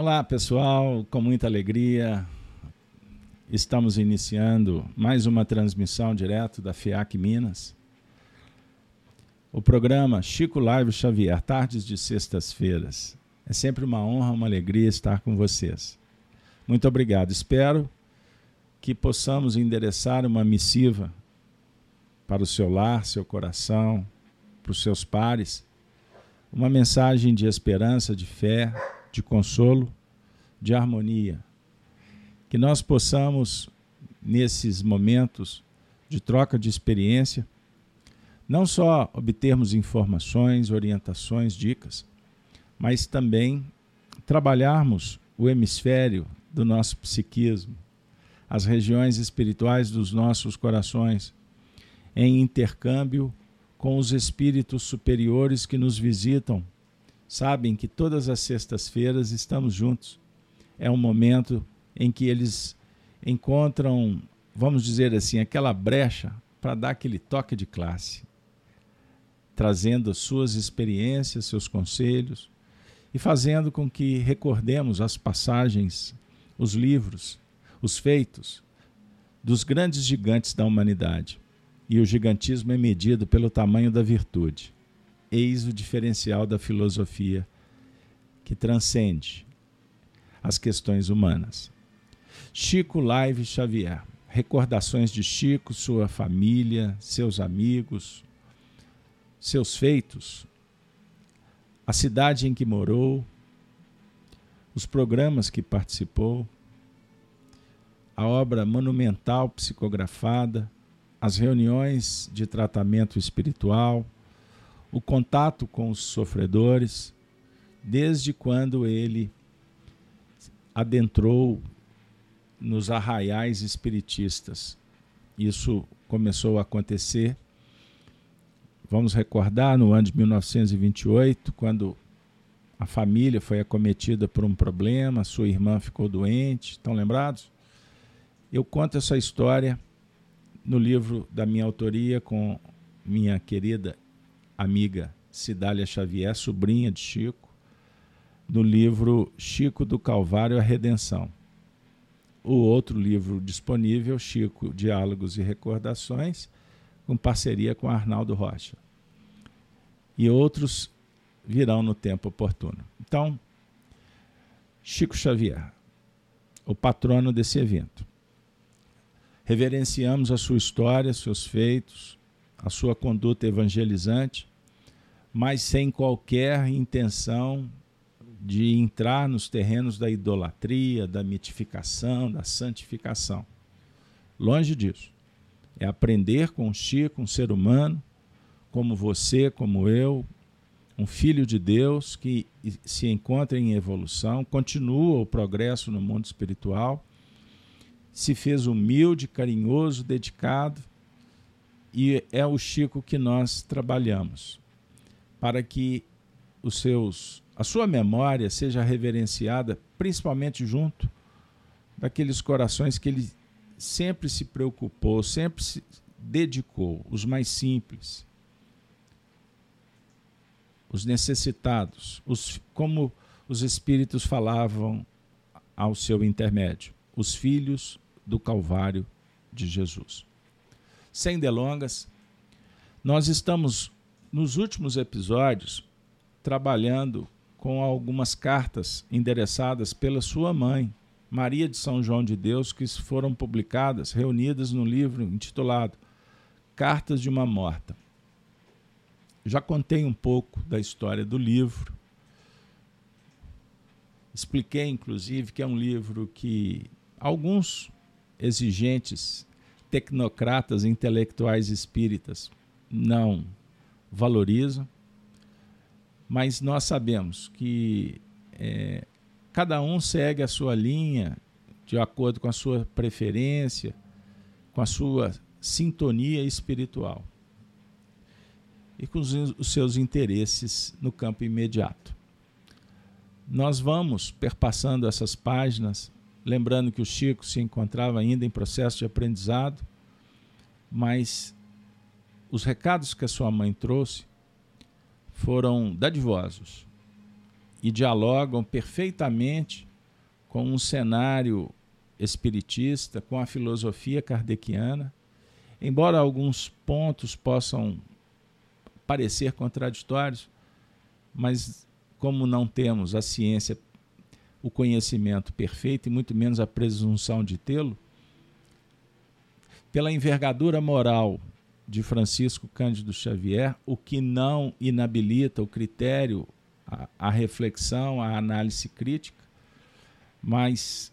Olá, pessoal, com muita alegria, estamos iniciando mais uma transmissão direto da FIAC Minas. O programa Chico Live Xavier, tardes de sextas-feiras. É sempre uma honra, uma alegria estar com vocês. Muito obrigado. Espero que possamos endereçar uma missiva para o seu lar, seu coração, para os seus pares, uma mensagem de esperança, de fé, de consolo, de harmonia. Que nós possamos, nesses momentos de troca de experiência, não só obtermos informações, orientações, dicas, mas também trabalharmos o hemisfério do nosso psiquismo, as regiões espirituais dos nossos corações, em intercâmbio com os espíritos superiores que nos visitam. Sabem que todas as sextas-feiras estamos juntos. É um momento em que eles encontram, vamos dizer assim, aquela brecha para dar aquele toque de classe, trazendo suas experiências, seus conselhos e fazendo com que recordemos as passagens, os livros, os feitos dos grandes gigantes da humanidade. E o gigantismo é medido pelo tamanho da virtude. Eis o diferencial da filosofia que transcende as questões humanas. Chico Live Xavier. Recordações de Chico, sua família, seus amigos, seus feitos, a cidade em que morou, os programas que participou, a obra monumental psicografada, as reuniões de tratamento espiritual, o contato com os sofredores, desde quando ele adentrou nos arraiais espiritistas. Isso começou a acontecer Vamos recordar no ano de 1928, quando a família foi acometida por um problema, sua irmã ficou doente. Estão lembrados? Eu conto essa história no livro da minha autoria com minha querida amiga Cidália Xavier, sobrinha de Chico, no livro Chico do Calvário a Redenção. O outro livro disponível, Chico, Diálogos e Recordações, com parceria com Arnaldo Rocha. E outros virão no tempo oportuno. Então, Chico Xavier, o patrono desse evento. Reverenciamos a sua história, seus feitos, a sua conduta evangelizante, mas sem qualquer intenção de entrar nos terrenos da idolatria, da mitificação, da santificação. Longe disso é aprender com o Chico, um ser humano, como você, como eu, um filho de Deus que se encontra em evolução, continua o progresso no mundo espiritual, se fez humilde, carinhoso, dedicado, e é o Chico que nós trabalhamos para que os seus a sua memória seja reverenciada principalmente junto daqueles corações que ele sempre se preocupou, sempre se dedicou, os mais simples, os necessitados, os, como os espíritos falavam ao seu intermédio, os filhos do Calvário de Jesus. Sem delongas, nós estamos nos últimos episódios trabalhando com algumas cartas endereçadas pela sua mãe, Maria de São João de Deus, que foram publicadas, reunidas no livro intitulado Cartas de uma Morta. Já contei um pouco da história do livro. Expliquei, inclusive, que é um livro que alguns exigentes tecnocratas intelectuais espíritas não valorizam, mas nós sabemos que é, cada um segue a sua linha de acordo com a sua preferência, com a sua sintonia espiritual e com os seus interesses no campo imediato. Nós vamos perpassando essas páginas, lembrando que o Chico se encontrava ainda em processo de aprendizado, mas os recados que a sua mãe trouxe foram dadivosos e dialogam perfeitamente com um cenário espiritista, com a filosofia kardeciana. Embora alguns pontos possam parecer contraditórios, mas como não temos a ciência, o conhecimento perfeito e muito menos a presunção de tê-lo, pela envergadura moral de Francisco Cândido Xavier, o que não inabilita o critério, a, a reflexão, a análise crítica, mas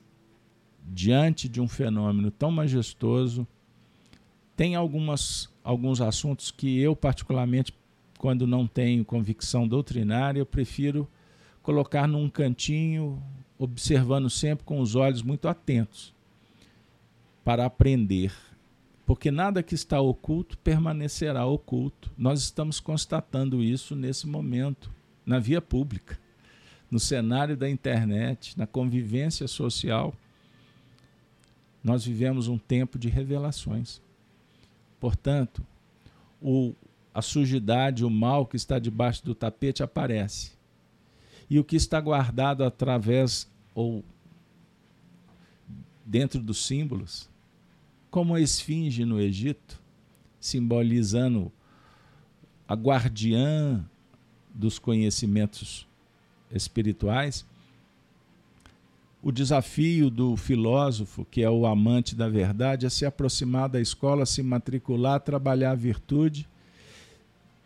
diante de um fenômeno tão majestoso, tem algumas, alguns assuntos que eu, particularmente, quando não tenho convicção doutrinária, eu prefiro colocar num cantinho, observando sempre com os olhos muito atentos, para aprender. Porque nada que está oculto permanecerá oculto. Nós estamos constatando isso nesse momento, na via pública, no cenário da internet, na convivência social. Nós vivemos um tempo de revelações. Portanto, o, a sujidade, o mal que está debaixo do tapete aparece. E o que está guardado através ou dentro dos símbolos, como a esfinge no Egito, simbolizando a guardiã dos conhecimentos espirituais, o desafio do filósofo, que é o amante da verdade, é se aproximar da escola, se matricular, trabalhar a virtude,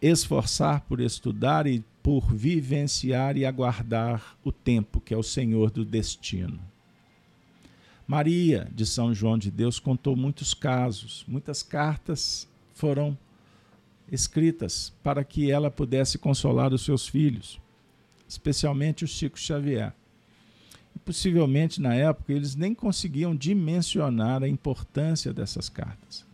esforçar por estudar e por vivenciar e aguardar o tempo, que é o Senhor do destino. Maria, de São João de Deus, contou muitos casos, muitas cartas foram escritas para que ela pudesse consolar os seus filhos, especialmente o Chico Xavier. E possivelmente na época eles nem conseguiam dimensionar a importância dessas cartas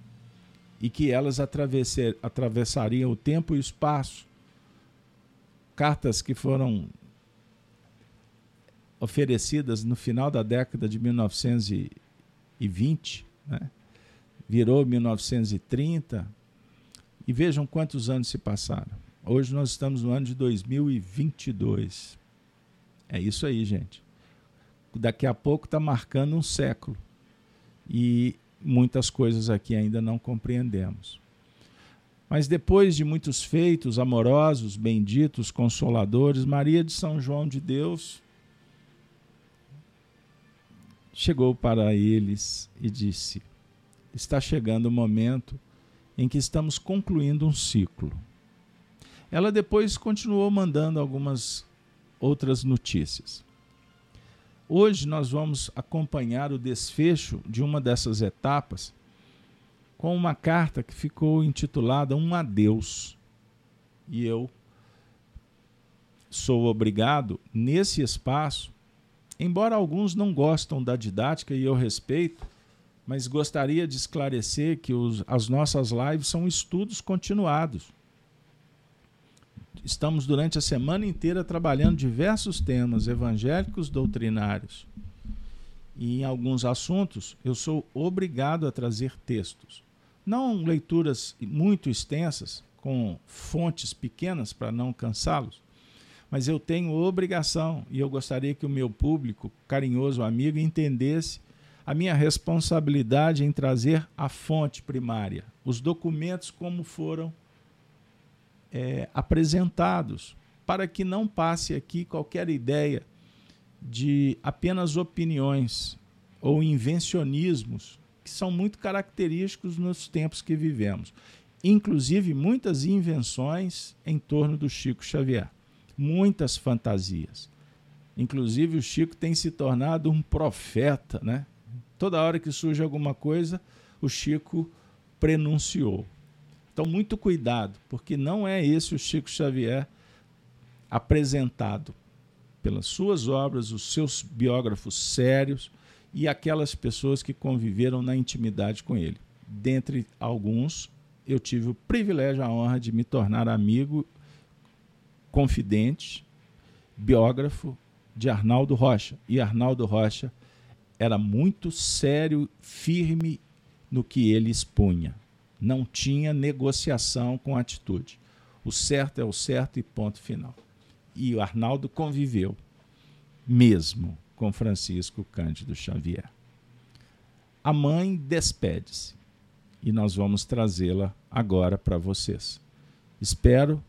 e que elas atravessariam o tempo e o espaço. Cartas que foram oferecidas no final da década de 1920, né? virou 1930, e vejam quantos anos se passaram. Hoje nós estamos no ano de 2022. É isso aí, gente daqui a pouco está marcando um século. E muitas coisas aqui ainda não compreendemos. Mas depois de muitos feitos amorosos, benditos, consoladores, Maria de São João de Deus chegou para eles e disse: Está chegando o momento em que estamos concluindo um ciclo. Ela depois continuou mandando algumas outras notícias. Hoje nós vamos acompanhar o desfecho de uma dessas etapas com uma carta que ficou intitulada Um Adeus. E eu sou obrigado, nesse espaço, embora alguns não gostam da didática e eu respeito, mas gostaria de esclarecer que os, as nossas lives são estudos continuados estamos durante a semana inteira trabalhando diversos temas evangélicos doutrinários. E em alguns assuntos eu sou obrigado a trazer textos. Não leituras muito extensas, com fontes pequenas para não cansá-los, mas eu tenho obrigação e eu gostaria que o meu público, carinhoso amigo, entendesse a minha responsabilidade em trazer a fonte primária, os documentos como foram é, apresentados, para que não passe aqui qualquer ideia de apenas opiniões ou invencionismos que são muito característicos nos tempos que vivemos. Inclusive, muitas invenções em torno do Chico Xavier, muitas fantasias. Inclusive, o Chico tem se tornado um profeta, né? Toda hora que surge alguma coisa, o Chico prenunciou. Então, muito cuidado, porque não é esse o Chico Xavier apresentado pelas suas obras, os seus biógrafos sérios e aquelas pessoas que conviveram na intimidade com ele. Dentre alguns, eu tive o privilégio, a honra de me tornar amigo, confidente, biógrafo de Arnaldo Rocha. E Arnaldo Rocha era muito sério, firme no que ele expunha não tinha negociação com atitude. O certo é o certo e ponto final. E o Arnaldo conviveu, mesmo. com Francisco Cândido Xavier. A mãe despede-se e nós vamos trazê-la agora para vocês. Espero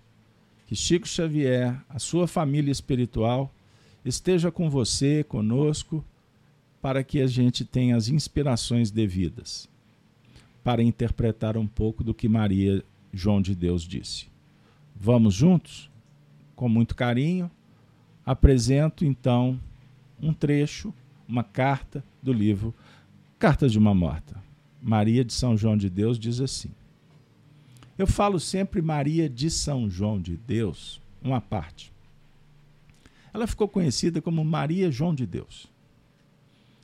que Chico Xavier, a sua família espiritual, esteja com você, conosco, para que a gente tenha as inspirações devidas para interpretar um pouco do que Maria João de Deus disse. Vamos juntos? Com muito carinho, apresento então um trecho, uma carta do livro Cartas de uma Morta. Maria de São João de Deus diz assim: Eu falo sempre Maria de São João de Deus, uma parte. Ela ficou conhecida como Maria João de Deus.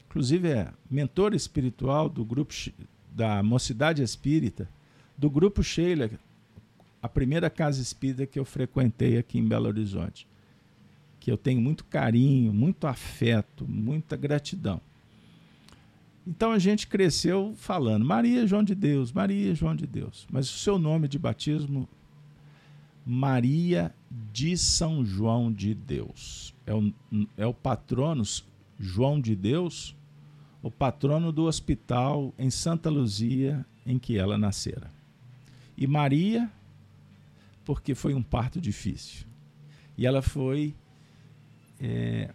Inclusive é mentora espiritual do grupo da Mocidade Espírita, do grupo Sheila, a primeira casa espírita que eu frequentei aqui em Belo Horizonte, que eu tenho muito carinho, muito afeto, muita gratidão. Então a gente cresceu falando Maria João de Deus, Maria João de Deus. Mas o seu nome de batismo, Maria de São João de Deus. É o, é o patrono João de Deus, o patrono do hospital em Santa Luzia em que ela nascera. E Maria, porque foi um parto difícil. E ela foi é,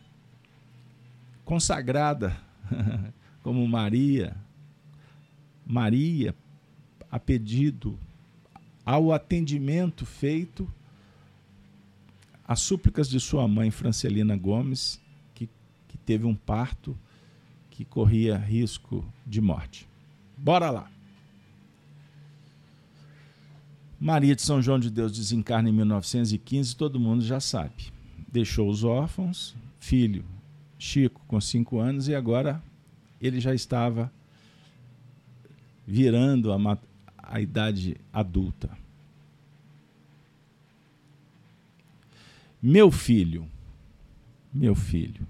consagrada como Maria, Maria, a pedido, ao atendimento feito às súplicas de sua mãe, Francelina Gomes, que, que teve um parto que corria risco de morte. Bora lá! Maria de São João de Deus desencarna em 1915, todo mundo já sabe. Deixou os órfãos, filho Chico com cinco anos e agora ele já estava virando a, a idade adulta. Meu filho, meu filho,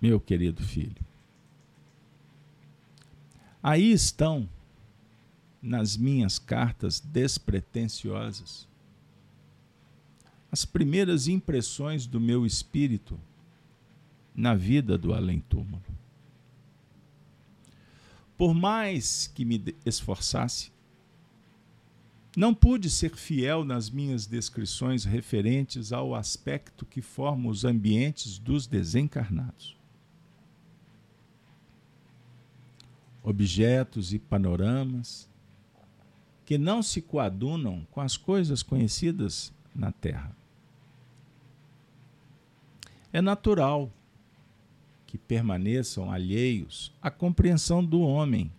meu querido filho, aí estão nas minhas cartas despretensiosas as primeiras impressões do meu espírito na vida do além-túmulo. Por mais que me esforçasse, não pude ser fiel nas minhas descrições referentes ao aspecto que forma os ambientes dos desencarnados. Objetos e panoramas que não se coadunam com as coisas conhecidas na Terra. É natural que permaneçam alheios à compreensão do homem.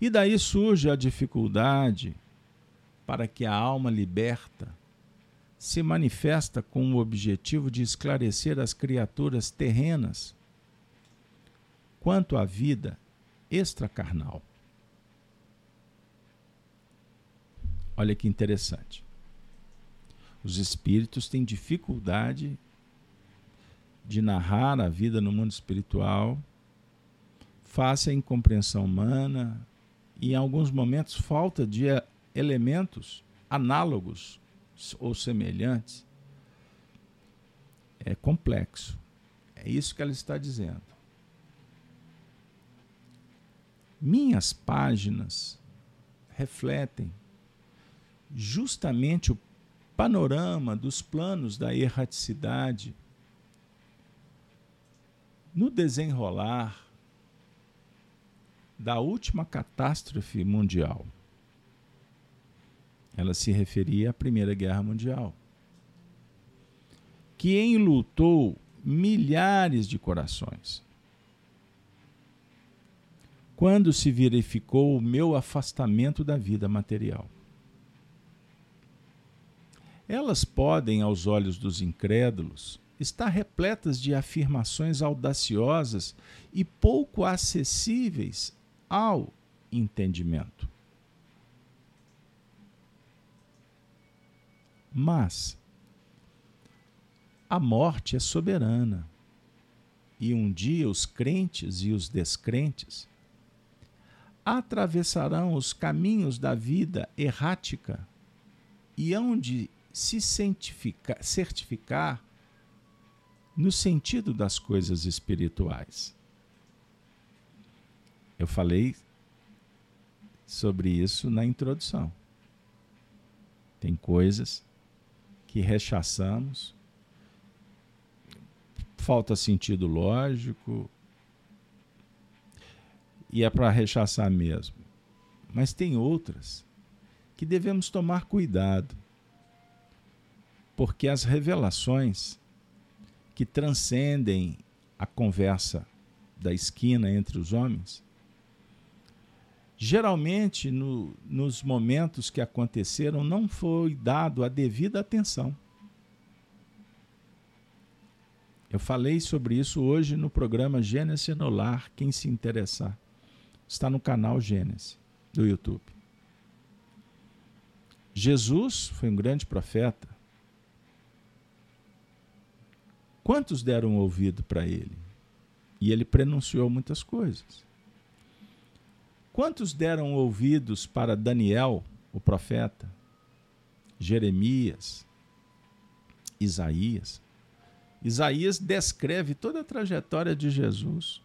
E daí surge a dificuldade para que a alma liberta se manifesta com o objetivo de esclarecer as criaturas terrenas quanto à vida extracarnal. Olha que interessante. Os espíritos têm dificuldade de narrar a vida no mundo espiritual, face à incompreensão humana e, em alguns momentos, falta de elementos análogos ou semelhantes. É complexo. É isso que ela está dizendo. Minhas páginas refletem justamente o panorama dos planos da erraticidade no desenrolar da última catástrofe mundial. Ela se referia à Primeira Guerra Mundial, que enlutou milhares de corações. Quando se verificou o meu afastamento da vida material. Elas podem, aos olhos dos incrédulos, está repletas de afirmações audaciosas e pouco acessíveis ao entendimento. Mas a morte é soberana e um dia os crentes e os descrentes atravessarão os caminhos da vida errática e hão de se certificar no sentido das coisas espirituais. Eu falei sobre isso na introdução. Tem coisas que rechaçamos, falta sentido lógico, e é para rechaçar mesmo. Mas tem outras que devemos tomar cuidado, porque as revelações que transcendem a conversa da esquina entre os homens, geralmente no, nos momentos que aconteceram não foi dado a devida atenção. Eu falei sobre isso hoje no programa Gênesis no Lar, quem se interessar. Está no canal Gênesis do YouTube. Jesus foi um grande profeta, Quantos deram ouvido para ele? E ele prenunciou muitas coisas. Quantos deram ouvidos para Daniel, o profeta? Jeremias, Isaías. Isaías descreve toda a trajetória de Jesus.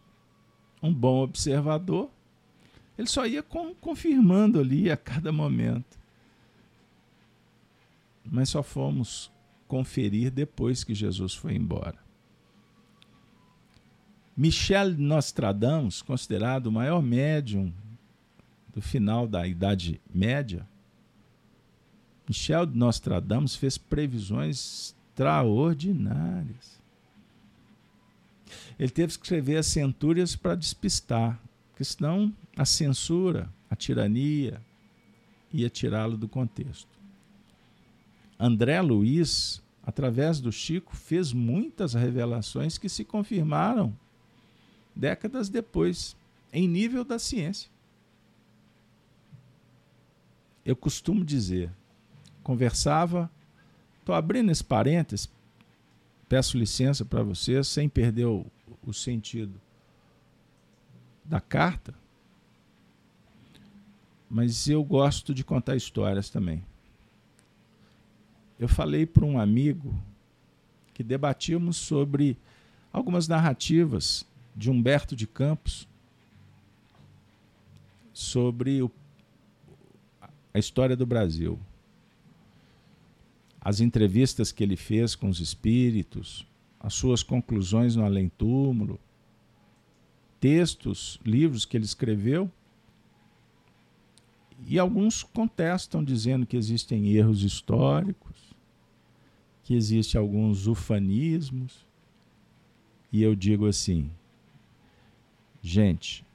Um bom observador, ele só ia confirmando ali a cada momento. Mas só fomos conferir depois que Jesus foi embora. Michel Nostradamus, considerado o maior médium do final da Idade Média, Michel Nostradamus fez previsões extraordinárias. Ele teve que escrever as centúrias para despistar, porque senão a censura, a tirania, ia tirá-lo do contexto. André Luiz, através do Chico, fez muitas revelações que se confirmaram décadas depois, em nível da ciência. Eu costumo dizer, conversava, estou abrindo esse parênteses, peço licença para vocês, sem perder o, o sentido da carta, mas eu gosto de contar histórias também. Eu falei para um amigo que debatíamos sobre algumas narrativas de Humberto de Campos sobre o, a história do Brasil. As entrevistas que ele fez com os espíritos, as suas conclusões no além-túmulo, textos, livros que ele escreveu. E alguns contestam, dizendo que existem erros históricos, que existe alguns ufanismos, e eu digo assim: gente,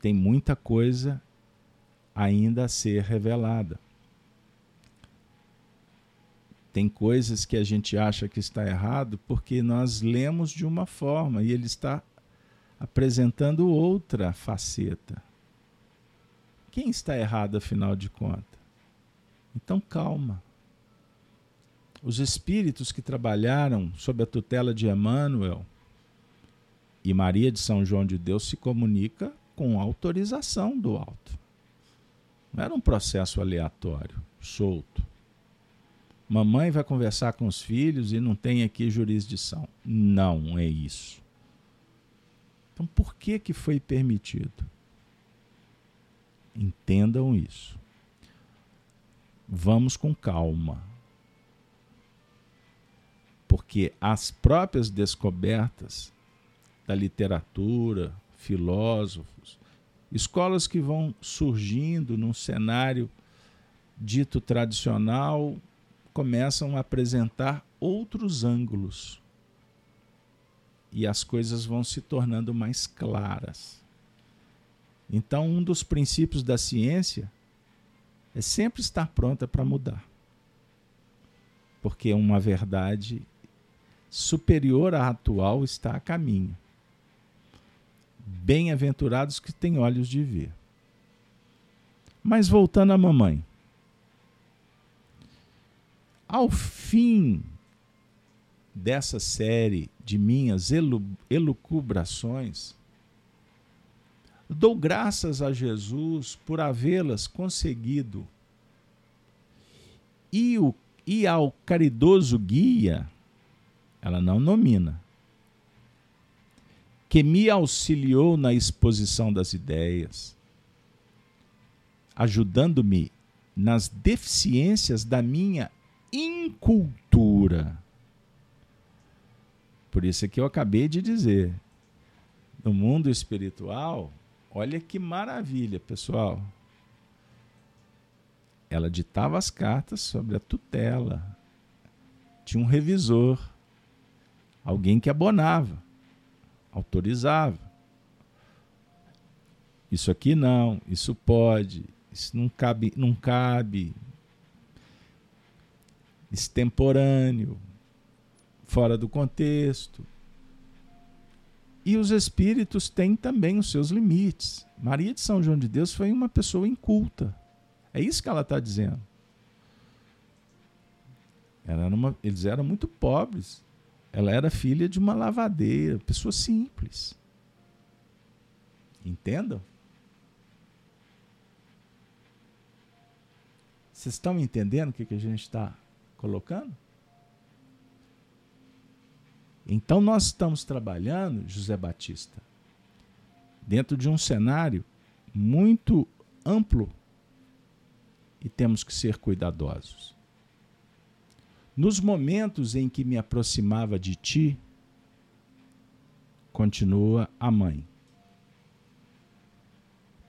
tem muita coisa ainda a ser revelada. Tem coisas que a gente acha que está errado porque nós lemos de uma forma e ele está apresentando outra faceta. Quem está errado, afinal de contas? Então, calma os espíritos que trabalharam sob a tutela de Emmanuel e Maria de São João de Deus se comunica com autorização do alto. Não era um processo aleatório, solto. Mamãe vai conversar com os filhos e não tem aqui jurisdição. Não é isso. Então por que que foi permitido? Entendam isso. Vamos com calma porque as próprias descobertas da literatura, filósofos, escolas que vão surgindo num cenário dito tradicional começam a apresentar outros ângulos e as coisas vão se tornando mais claras. Então, um dos princípios da ciência é sempre estar pronta para mudar. Porque uma verdade superior à atual está a caminho. Bem-aventurados que têm olhos de ver. Mas voltando à mamãe. Ao fim dessa série de minhas elucubrações, dou graças a Jesus por havê-las conseguido e, o, e ao caridoso guia ela não nomina, que me auxiliou na exposição das ideias, ajudando-me nas deficiências da minha incultura. Por isso é que eu acabei de dizer. No mundo espiritual, olha que maravilha, pessoal. Ela ditava as cartas sobre a tutela. Tinha um revisor, alguém que abonava, autorizava. Isso aqui não, isso pode, isso não cabe, não cabe. Extemporâneo, fora do contexto. E os espíritos têm também os seus limites. Maria de São João de Deus foi uma pessoa inculta. É isso que ela está dizendo. Era uma, eles eram muito pobres. Ela era filha de uma lavadeira, pessoa simples. Entendam? Vocês estão entendendo o que, que a gente está colocando? Então nós estamos trabalhando, José Batista, dentro de um cenário muito amplo e temos que ser cuidadosos. Nos momentos em que me aproximava de ti, continua a mãe.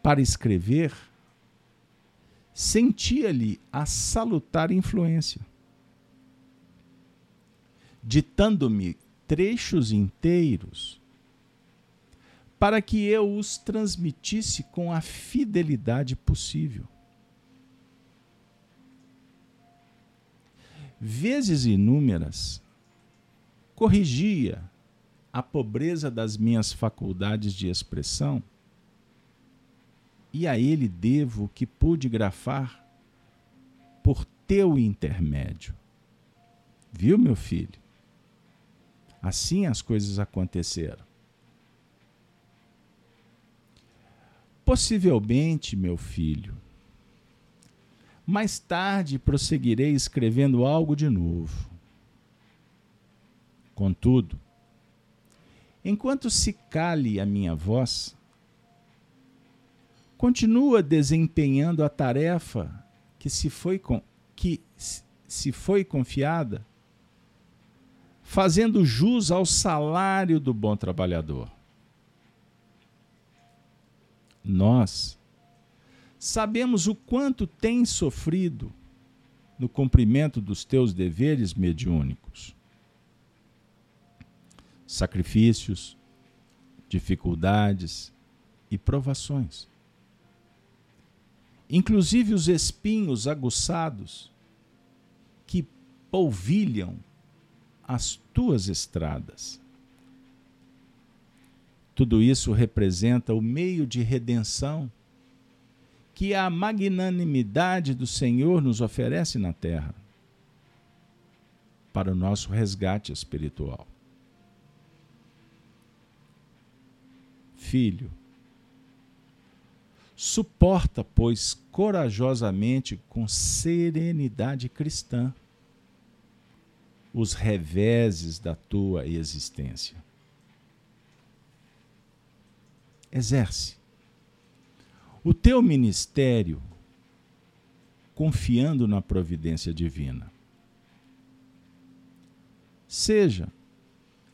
Para escrever, sentia-lhe a salutar influência, ditando-me trechos inteiros para que eu os transmitisse com a fidelidade possível. Vezes inúmeras, corrigia a pobreza das minhas faculdades de expressão, e a ele devo o que pude grafar por teu intermédio. Viu, meu filho? Assim as coisas aconteceram. Possivelmente, meu filho, mais tarde prosseguirei escrevendo algo de novo. Contudo, enquanto se cale a minha voz, continua desempenhando a tarefa que se foi, que se foi confiada fazendo jus ao salário do bom trabalhador. Nós sabemos o quanto tens sofrido no cumprimento dos teus deveres mediúnicos. Sacrifícios, dificuldades e provações. Inclusive os espinhos aguçados que polvilham as tuas estradas. Tudo isso representa o meio de redenção que a magnanimidade do Senhor nos oferece na terra para o nosso resgate espiritual. Filho, suporta, pois, corajosamente, com serenidade cristã, os reveses da tua existência. Exerce o teu ministério confiando na providência divina. Seja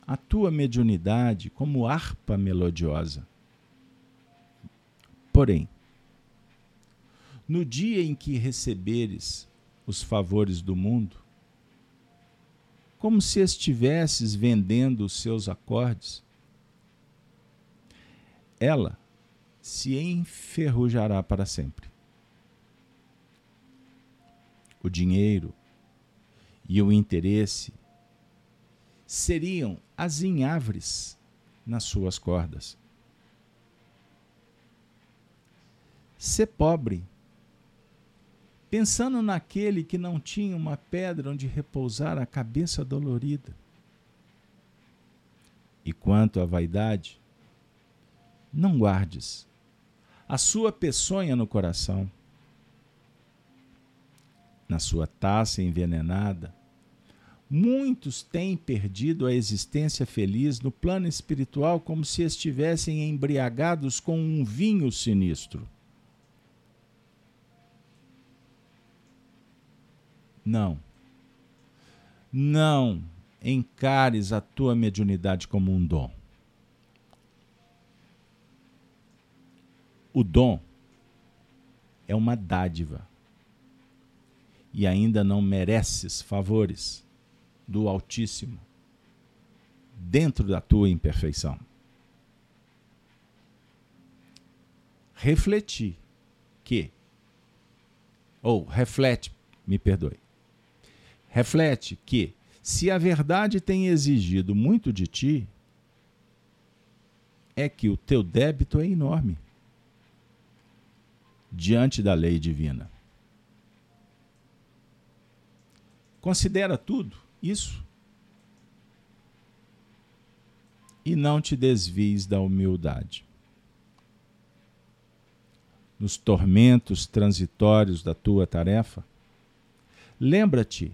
a tua mediunidade como harpa melodiosa. Porém, no dia em que receberes os favores do mundo, como se estivesses vendendo os seus acordes. Ela se enferrujará para sempre. O dinheiro e o interesse seriam azinhavres nas suas cordas. Ser pobre pensando naquele que não tinha uma pedra onde repousar a cabeça dolorida. E quanto à vaidade, não guardes a sua peçonha no coração. Na sua taça envenenada, Muitos têm perdido a existência feliz no plano espiritual como se estivessem embriagados com um vinho sinistro. Não. Não encares a tua mediunidade como um dom. O dom é uma dádiva e ainda não mereces favores do Altíssimo dentro da tua imperfeição. Refleti que, ou reflete, me perdoe, reflete que, se a verdade tem exigido muito de ti, é que o teu débito é enorme diante da lei divina. Considera tudo isso. E não te desvies da humildade. Nos tormentos transitórios da tua tarefa, lembra-te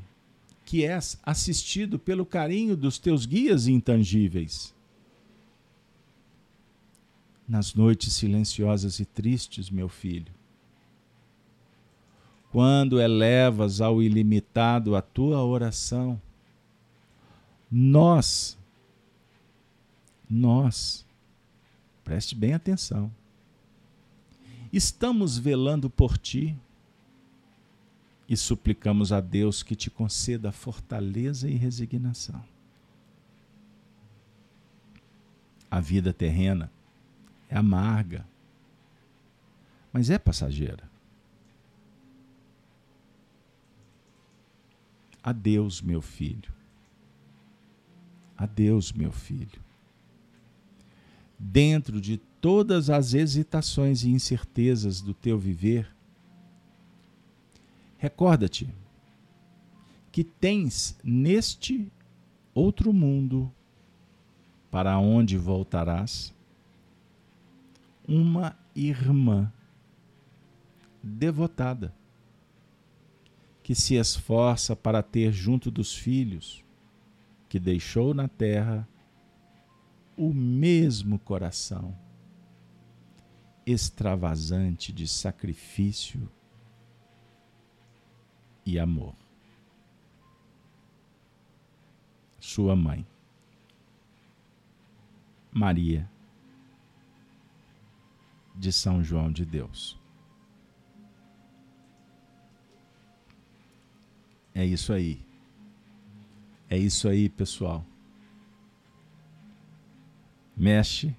que és assistido pelo carinho dos teus guias intangíveis. Nas noites silenciosas e tristes, meu filho, quando elevas ao ilimitado a tua oração, nós, nós, preste bem atenção, estamos velando por ti e suplicamos a Deus que te conceda fortaleza e resignação. A vida terrena é amarga, mas é passageira. Adeus, meu filho. Adeus, meu filho. Dentro de todas as hesitações e incertezas do teu viver, recorda-te que tens neste outro mundo para onde voltarás uma irmã devotada que se esforça para ter junto dos filhos que deixou na terra o mesmo coração extravasante de sacrifício e amor. Sua mãe, Maria de São João de Deus. É isso aí. É isso aí, pessoal. Mexe,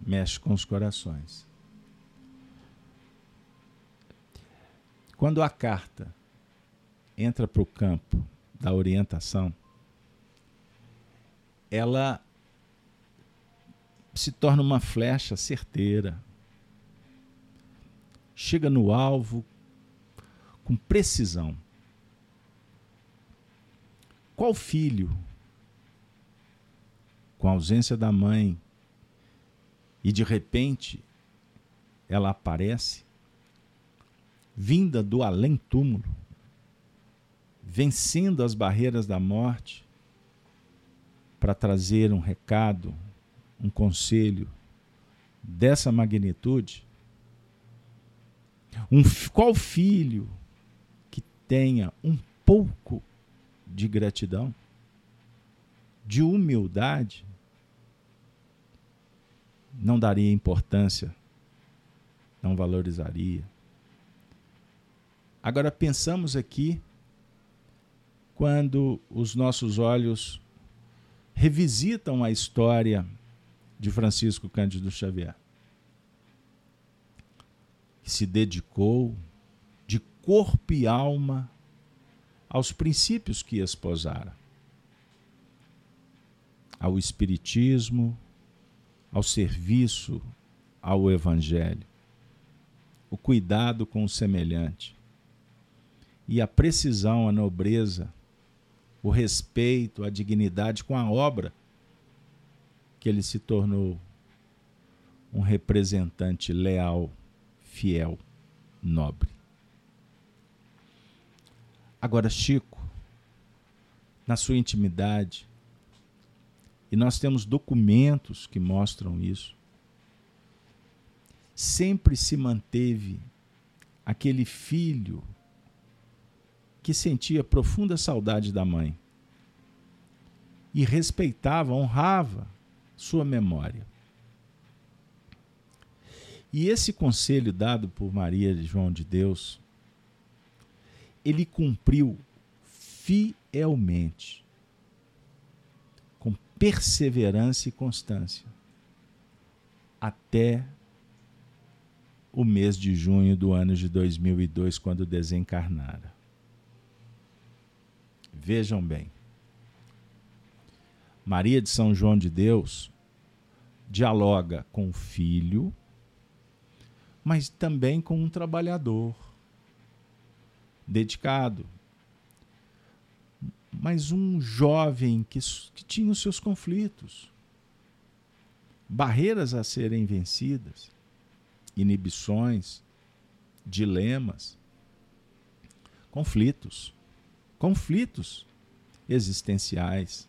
mexe com os corações. Quando a carta entra para o campo da orientação, ela se torna uma flecha certeira. Chega no alvo com precisão. Qual filho, com a ausência da mãe, e de repente ela aparece, vinda do além-túmulo, vencendo as barreiras da morte, para trazer um recado, um conselho dessa magnitude? Um, qual filho que tenha um pouco de gratidão, de humildade, não daria importância, não valorizaria. Agora pensamos aqui quando os nossos olhos revisitam a história de Francisco Cândido Xavier, que se dedicou de corpo e alma aos princípios que esposara, ao Espiritismo, ao serviço ao Evangelho, o cuidado com o semelhante e a precisão, a nobreza, o respeito, a dignidade com a obra que ele se tornou um representante leal, fiel, nobre. Agora, Chico, na sua intimidade. E nós temos documentos que mostram isso. Sempre se manteve aquele filho que sentia profunda saudade da mãe e respeitava, honrava sua memória. E esse conselho dado por Maria de João de Deus, ele cumpriu fielmente, com perseverança e constância, até o mês de junho do ano de 2002, quando desencarnara. Vejam bem. Maria de São João de Deus dialoga com o filho, mas também com um trabalhador dedicado, mas um jovem que, que tinha os seus conflitos, barreiras a serem vencidas, inibições, dilemas, conflitos, conflitos existenciais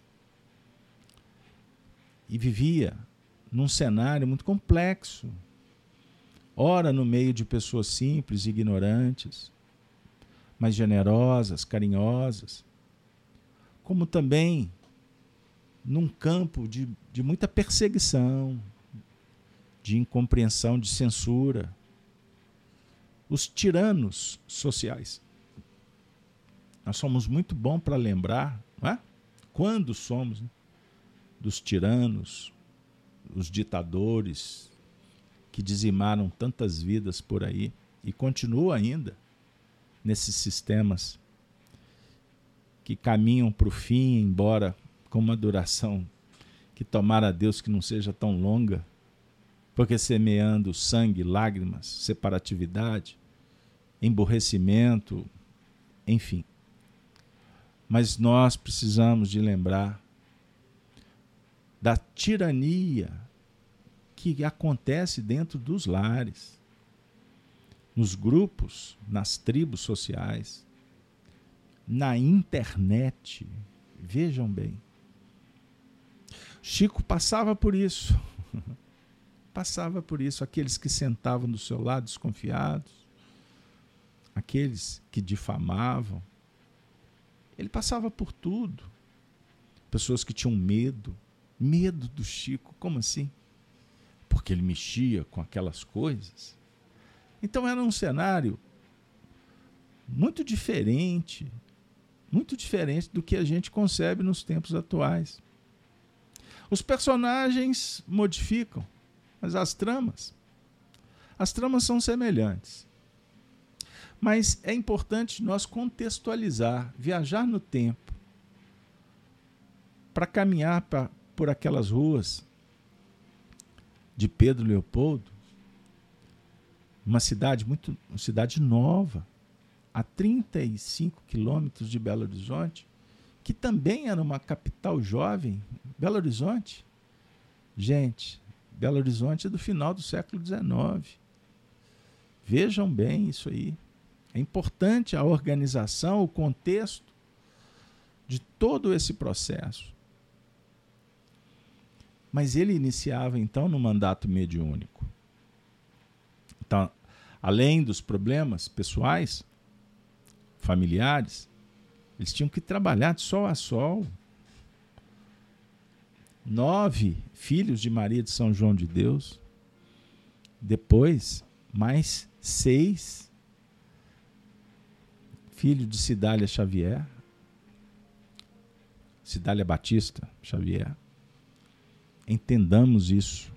e vivia num cenário muito complexo. Ora no meio de pessoas simples, ignorantes, mas generosas, carinhosas, como também num campo de, de muita perseguição, de incompreensão, de censura. Os tiranos sociais. Nós somos muito bons para lembrar, não é? quando somos, né? dos tiranos, os ditadores que dizimaram tantas vidas por aí e continua ainda nesses sistemas que caminham para o fim, embora com uma duração que tomara Deus que não seja tão longa, porque semeando sangue, lágrimas, separatividade, emborrecimento, enfim. Mas nós precisamos de lembrar da tirania que acontece dentro dos lares, nos grupos, nas tribos sociais, na internet. Vejam bem. Chico passava por isso. passava por isso. Aqueles que sentavam do seu lado desconfiados, aqueles que difamavam. Ele passava por tudo. Pessoas que tinham medo, Medo do Chico, como assim? Porque ele mexia com aquelas coisas. Então era um cenário muito diferente, muito diferente do que a gente concebe nos tempos atuais. Os personagens modificam, mas as tramas, as tramas são semelhantes. Mas é importante nós contextualizar, viajar no tempo, para caminhar para por aquelas ruas de Pedro Leopoldo, uma cidade muito, uma cidade nova, a 35 quilômetros de Belo Horizonte, que também era uma capital jovem, Belo Horizonte. Gente, Belo Horizonte é do final do século XIX. Vejam bem isso aí. É importante a organização, o contexto de todo esse processo. Mas ele iniciava então no mandato mediúnico. Então, além dos problemas pessoais, familiares, eles tinham que trabalhar de sol a sol. Nove filhos de Maria de São João de Deus. Depois, mais seis filhos de Cidália Xavier. Cidália Batista Xavier. Entendamos isso.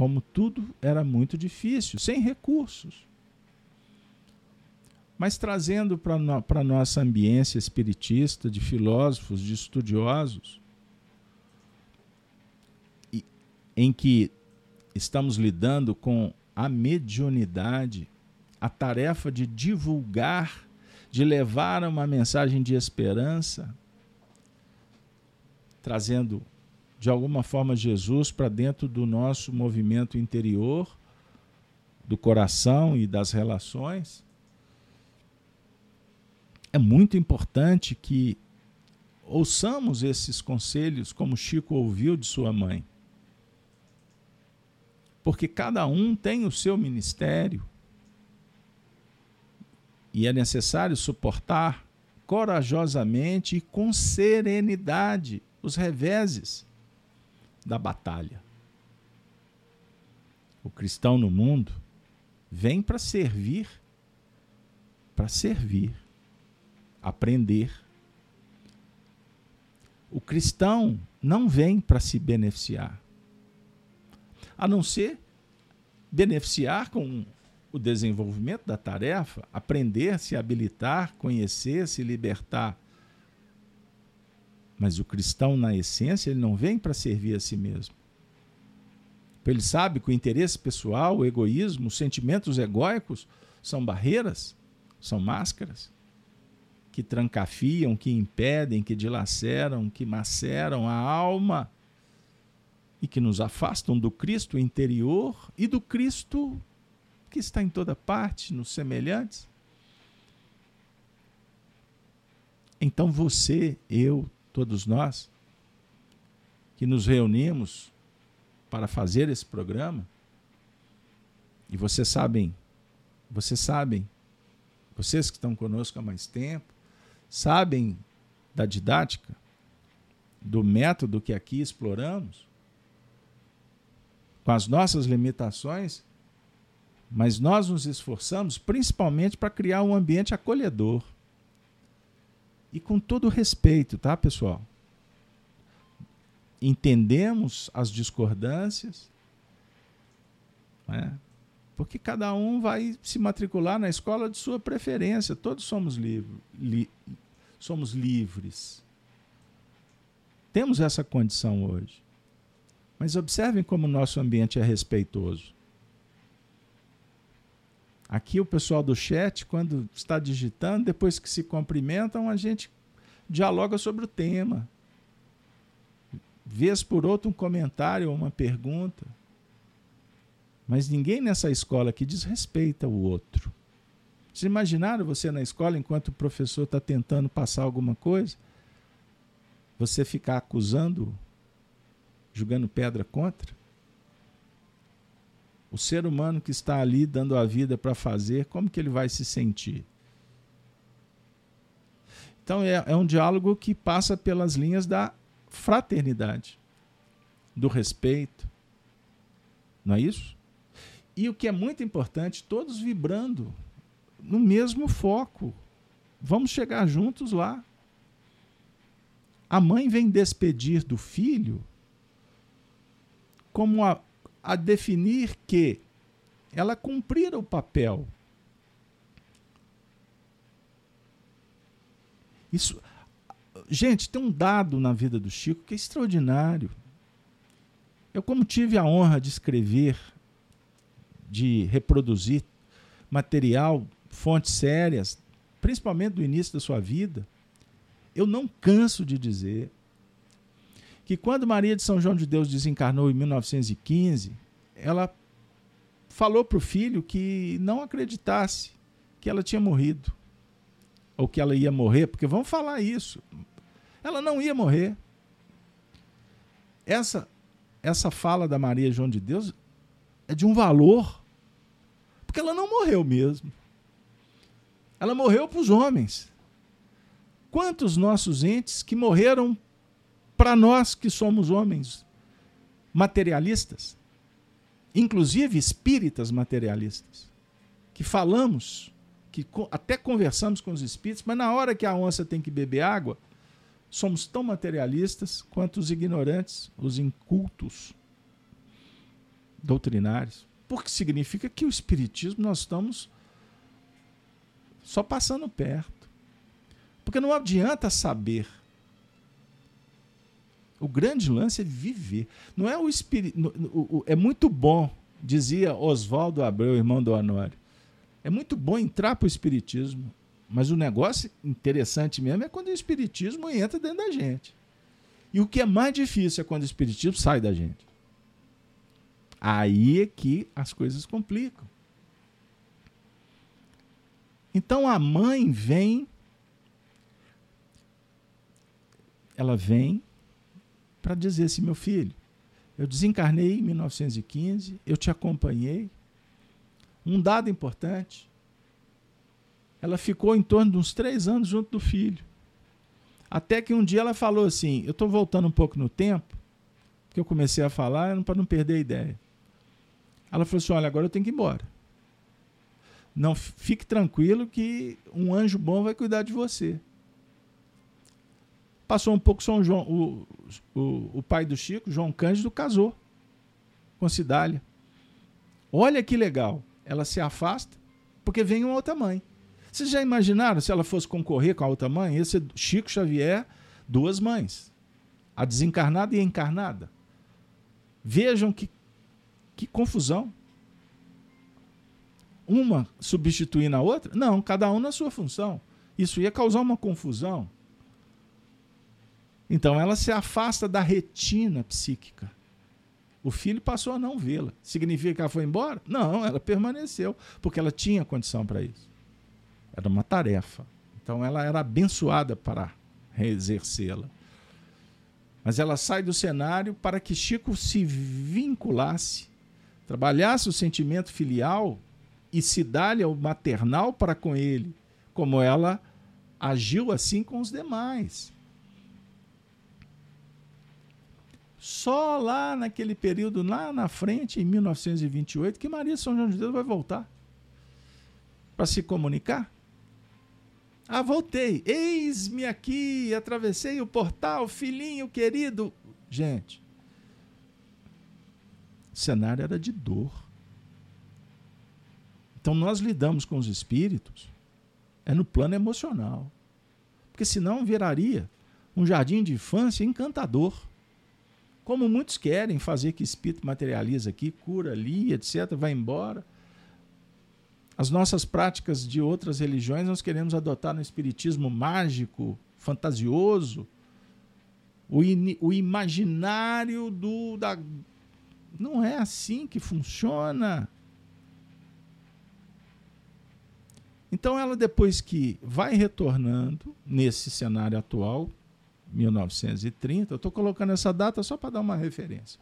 Como tudo era muito difícil, sem recursos. Mas trazendo para a nossa ambiência espiritista, de filósofos, de estudiosos, e, em que estamos lidando com a mediunidade, a tarefa de divulgar, de levar uma mensagem de esperança, trazendo de alguma forma Jesus para dentro do nosso movimento interior, do coração e das relações. É muito importante que ouçamos esses conselhos como Chico ouviu de sua mãe. Porque cada um tem o seu ministério. E é necessário suportar corajosamente e com serenidade os reveses da batalha. O cristão no mundo vem para servir, para servir, aprender. O cristão não vem para se beneficiar, a não ser beneficiar com o desenvolvimento da tarefa, aprender, se habilitar, conhecer, se libertar. Mas o cristão, na essência, ele não vem para servir a si mesmo. Ele sabe que o interesse pessoal, o egoísmo, os sentimentos egóicos são barreiras, são máscaras que trancafiam, que impedem, que dilaceram, que maceram a alma e que nos afastam do Cristo interior e do Cristo que está em toda parte, nos semelhantes. Então você, eu, todos nós, que nos reunimos para fazer esse programa, e vocês sabem, vocês sabem, vocês que estão conosco há mais tempo, sabem da didática, do método que aqui exploramos, com as nossas limitações, mas nós nos esforçamos principalmente para criar um ambiente acolhedor. E com todo respeito, tá, pessoal? Entendemos as discordâncias, né? porque cada um vai se matricular na escola de sua preferência. Todos somos, livre, li, somos livres. Temos essa condição hoje. Mas observem como o nosso ambiente é respeitoso. Aqui o pessoal do chat, quando está digitando, depois que se cumprimentam, a gente dialoga sobre o tema. Vez por outro um comentário ou uma pergunta. Mas ninguém nessa escola aqui desrespeita o outro. Vocês imaginaram você na escola, enquanto o professor está tentando passar alguma coisa, você ficar acusando, jogando pedra contra? O ser humano que está ali dando a vida para fazer, como que ele vai se sentir? Então é, é um diálogo que passa pelas linhas da fraternidade, do respeito. Não é isso? E o que é muito importante, todos vibrando no mesmo foco. Vamos chegar juntos lá. A mãe vem despedir do filho como a, a definir que ela cumprira o papel. Isso, gente, tem um dado na vida do Chico que é extraordinário. Eu, como tive a honra de escrever de reproduzir material, fontes sérias, principalmente do início da sua vida, eu não canso de dizer que quando Maria de São João de Deus desencarnou em 1915, ela falou para o filho que não acreditasse que ela tinha morrido ou que ela ia morrer, porque vamos falar isso. Ela não ia morrer. Essa essa fala da Maria João de Deus é de um valor porque ela não morreu mesmo. Ela morreu para os homens. Quantos nossos entes que morreram para nós que somos homens materialistas, inclusive espíritas materialistas, que falamos, que até conversamos com os espíritos, mas na hora que a onça tem que beber água, somos tão materialistas quanto os ignorantes, os incultos doutrinários. Porque significa que o Espiritismo nós estamos só passando perto. Porque não adianta saber. O grande lance é viver. Não é o espírito. É muito bom, dizia Oswaldo Abreu, irmão do Honório. É muito bom entrar para o Espiritismo. Mas o negócio interessante mesmo é quando o Espiritismo entra dentro da gente. E o que é mais difícil é quando o Espiritismo sai da gente. Aí é que as coisas complicam. Então a mãe vem ela vem para dizer assim: meu filho, eu desencarnei em 1915, eu te acompanhei. Um dado importante: ela ficou em torno de uns três anos junto do filho. Até que um dia ela falou assim: Eu estou voltando um pouco no tempo, porque eu comecei a falar para não perder a ideia. Ela falou assim: Olha, agora eu tenho que ir embora. Não fique tranquilo que um anjo bom vai cuidar de você. Passou um pouco São João, o, o, o pai do Chico, João Cândido, casou com Cidália. Olha que legal. Ela se afasta porque vem uma outra mãe. Vocês já imaginaram se ela fosse concorrer com a outra mãe? Esse Chico Xavier, duas mães. A desencarnada e a encarnada. Vejam que, que confusão. Uma substituindo a outra? Não, cada um na sua função. Isso ia causar uma confusão. Então ela se afasta da retina psíquica. O filho passou a não vê-la. Significa que ela foi embora? Não, ela permaneceu, porque ela tinha condição para isso. Era uma tarefa. Então ela era abençoada para exercê-la. Mas ela sai do cenário para que Chico se vinculasse, trabalhasse o sentimento filial e se dá-lhe o maternal para com ele, como ela agiu assim com os demais. Só lá naquele período, lá na frente, em 1928, que Maria São João de Deus vai voltar para se comunicar. Ah, voltei. Eis-me aqui, atravessei o portal, filhinho querido. Gente, o cenário era de dor. Então nós lidamos com os espíritos é no plano emocional. Porque senão viraria um jardim de infância encantador como muitos querem fazer que espírito materializa aqui, cura ali, etc., vai embora. As nossas práticas de outras religiões nós queremos adotar no espiritismo mágico, fantasioso, o, in, o imaginário do da não é assim que funciona. Então ela depois que vai retornando nesse cenário atual, 1930. Eu estou colocando essa data só para dar uma referência.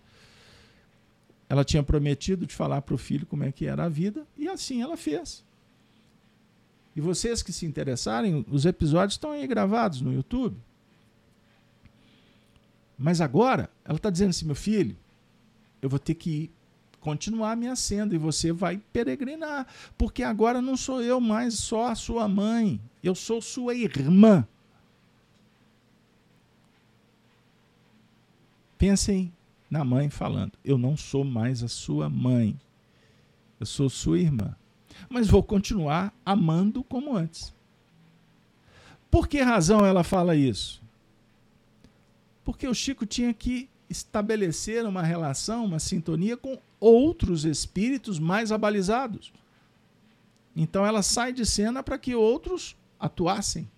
Ela tinha prometido de falar para o filho como é que era a vida, e assim ela fez. E vocês que se interessarem, os episódios estão aí gravados no YouTube. Mas agora, ela está dizendo assim: meu filho, eu vou ter que continuar me senda e você vai peregrinar, porque agora não sou eu mais só a sua mãe, eu sou sua irmã. Pensem na mãe falando: Eu não sou mais a sua mãe, eu sou sua irmã, mas vou continuar amando como antes. Por que razão ela fala isso? Porque o Chico tinha que estabelecer uma relação, uma sintonia com outros espíritos mais abalizados. Então ela sai de cena para que outros atuassem.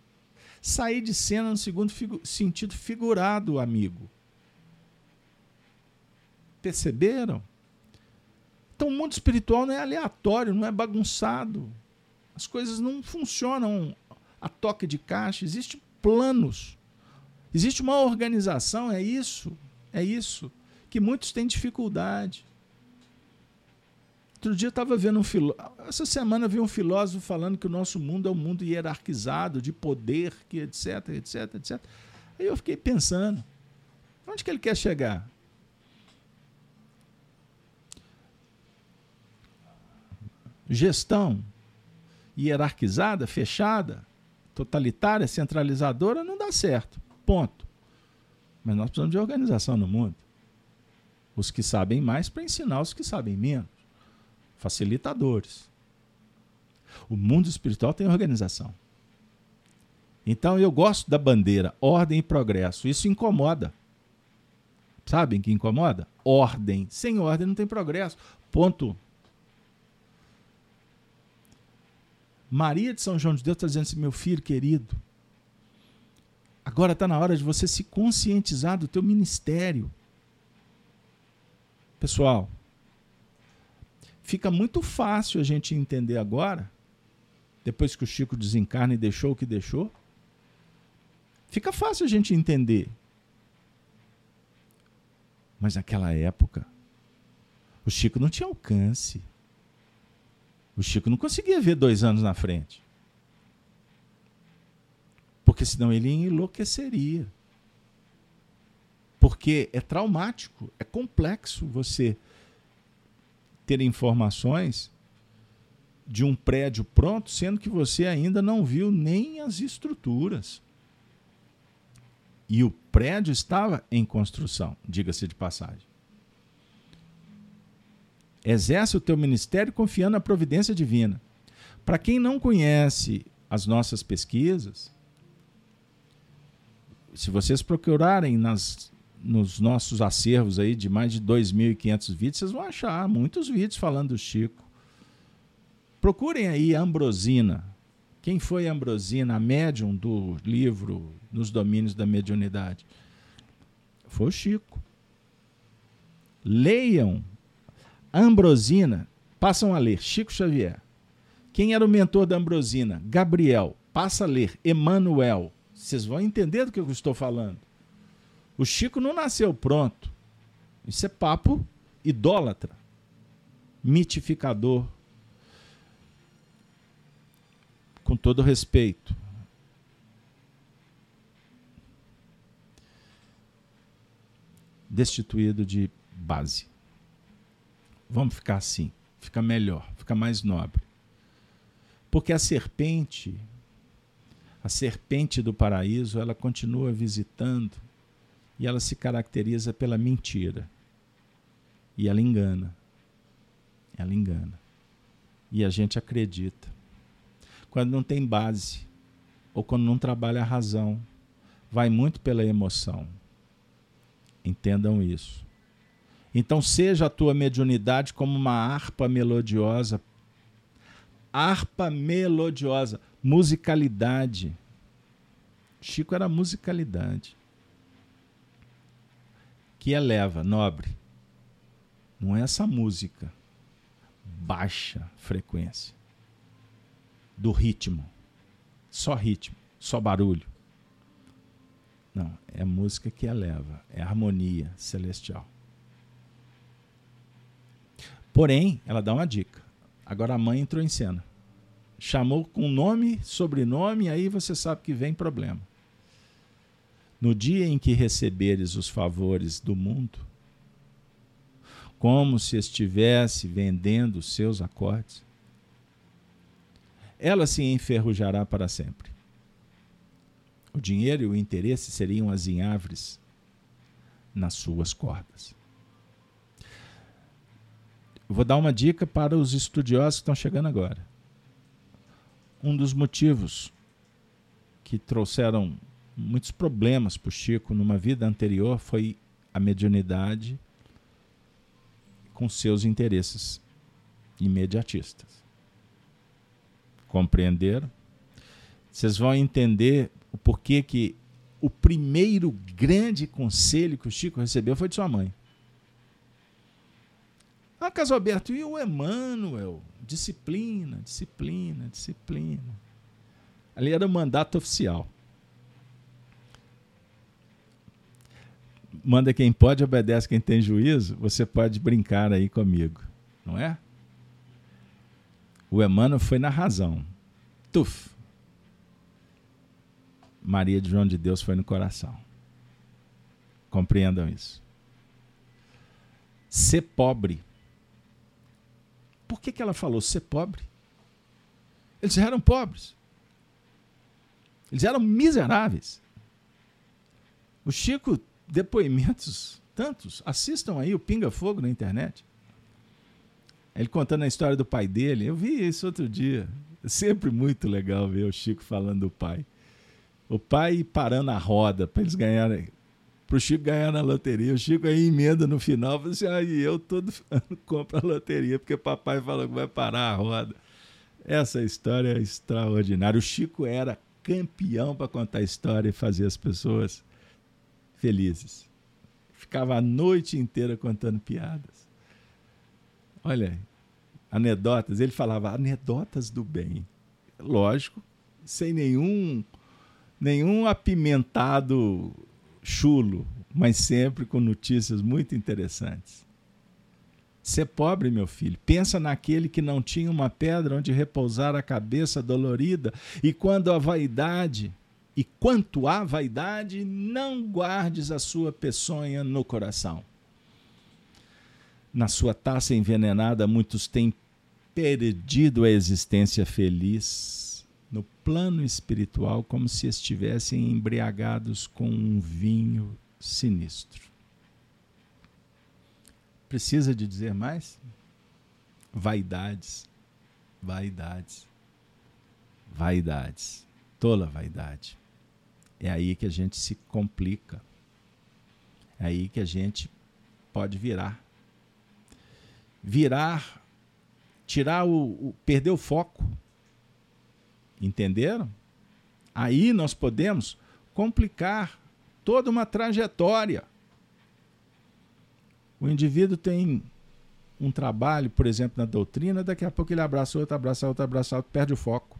Sair de cena no segundo figu sentido figurado, amigo. Perceberam? Então o mundo espiritual não é aleatório, não é bagunçado. As coisas não funcionam a toque de caixa, existem planos. Existe uma organização, é isso, é isso, que muitos têm dificuldade. Outro dia estava vendo um filósofo. Essa semana vi um filósofo falando que o nosso mundo é um mundo hierarquizado, de poder, que etc, etc, etc. Aí eu fiquei pensando, onde que ele quer chegar? Gestão hierarquizada, fechada, totalitária, centralizadora, não dá certo. Ponto. Mas nós precisamos de organização no mundo. Os que sabem mais para ensinar os que sabem menos. Facilitadores. O mundo espiritual tem organização. Então eu gosto da bandeira ordem e progresso. Isso incomoda. Sabem que incomoda? Ordem. Sem ordem não tem progresso. Ponto. Maria de São João de Deus está dizendo assim: meu filho querido, agora está na hora de você se conscientizar do teu ministério. Pessoal, fica muito fácil a gente entender agora, depois que o Chico desencarna e deixou o que deixou. Fica fácil a gente entender Mas naquela época, o Chico não tinha alcance. O Chico não conseguia ver dois anos na frente. Porque senão ele enlouqueceria. Porque é traumático, é complexo você ter informações de um prédio pronto, sendo que você ainda não viu nem as estruturas. E o prédio estava em construção, diga-se de passagem. Exerce o teu ministério confiando na providência divina. Para quem não conhece as nossas pesquisas, se vocês procurarem nas, nos nossos acervos aí de mais de 2.500 vídeos, vocês vão achar muitos vídeos falando do Chico. Procurem aí Ambrosina. Quem foi Ambrosina, a médium do livro Nos Domínios da Mediunidade? Foi o Chico. Leiam Ambrosina, passam a ler Chico Xavier. Quem era o mentor da Ambrosina? Gabriel. Passa a ler Emmanuel. Vocês vão entender do que eu estou falando. O Chico não nasceu pronto. Isso é papo idólatra, mitificador. Com todo respeito. Destituído de base. Vamos ficar assim, fica melhor, fica mais nobre. Porque a serpente, a serpente do paraíso, ela continua visitando e ela se caracteriza pela mentira. E ela engana. Ela engana. E a gente acredita. Quando não tem base, ou quando não trabalha a razão, vai muito pela emoção. Entendam isso. Então, seja a tua mediunidade como uma harpa melodiosa. Harpa melodiosa, musicalidade. Chico era musicalidade. Que eleva, nobre. Não é essa música baixa frequência do ritmo. Só ritmo, só barulho. Não, é música que eleva, é harmonia celestial. Porém, ela dá uma dica. Agora a mãe entrou em cena. Chamou com nome, sobrenome, aí você sabe que vem problema. No dia em que receberes os favores do mundo, como se estivesse vendendo os seus acordes, ela se enferrujará para sempre. O dinheiro e o interesse seriam as enhavres nas suas cordas. Vou dar uma dica para os estudiosos que estão chegando agora. Um dos motivos que trouxeram muitos problemas para o Chico numa vida anterior foi a mediunidade com seus interesses imediatistas. Compreenderam? Vocês vão entender o porquê que o primeiro grande conselho que o Chico recebeu foi de sua mãe. Ah, Casalberto, e o Emmanuel? Disciplina, disciplina, disciplina. Ali era o mandato oficial. manda quem pode, obedece quem tem juízo, você pode brincar aí comigo, não é? O Emmanuel foi na razão. Tuf. Maria de João de Deus foi no coração. Compreendam isso. Ser pobre. Por que, que ela falou ser pobre? Eles eram pobres. Eles eram miseráveis. O Chico depoimentos tantos. Assistam aí o Pinga Fogo na internet. Ele contando a história do pai dele. Eu vi isso outro dia. É sempre muito legal ver o Chico falando do pai. O pai parando a roda para eles ganharem. Para o Chico ganhar na loteria. O Chico aí emenda no final. Fala assim: ah, eu todo ano compro a loteria, porque papai falou que vai parar a roda. Essa história é extraordinária. O Chico era campeão para contar história e fazer as pessoas felizes. Ficava a noite inteira contando piadas. Olha, anedotas. Ele falava anedotas do bem. Lógico, sem nenhum nenhum apimentado chulo. mas sempre com notícias muito interessantes. Ser pobre, meu filho, pensa naquele que não tinha uma pedra onde repousar a cabeça dolorida, e quando a vaidade, e quanto à vaidade, não guardes a sua peçonha no coração. Na sua taça envenenada, muitos têm perdido a existência feliz no plano espiritual, como se estivessem embriagados com um vinho sinistro. Precisa de dizer mais? Vaidades, vaidades, vaidades, tola vaidade. É aí que a gente se complica. É aí que a gente pode virar. Virar, tirar o, o perder o foco. Entenderam? Aí nós podemos complicar toda uma trajetória. O indivíduo tem um trabalho, por exemplo, na doutrina, daqui a pouco ele abraça outro, abraça outro, abraça outro, perde o foco.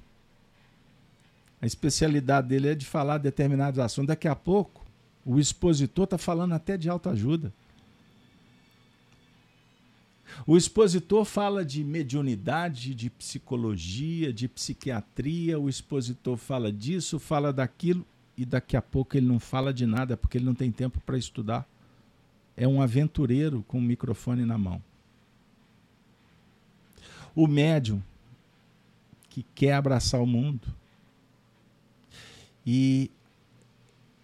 A especialidade dele é de falar determinados assuntos. Daqui a pouco, o expositor está falando até de autoajuda. O expositor fala de mediunidade, de psicologia, de psiquiatria, o expositor fala disso, fala daquilo, e daqui a pouco ele não fala de nada porque ele não tem tempo para estudar é um aventureiro com o microfone na mão. O médium que quer abraçar o mundo e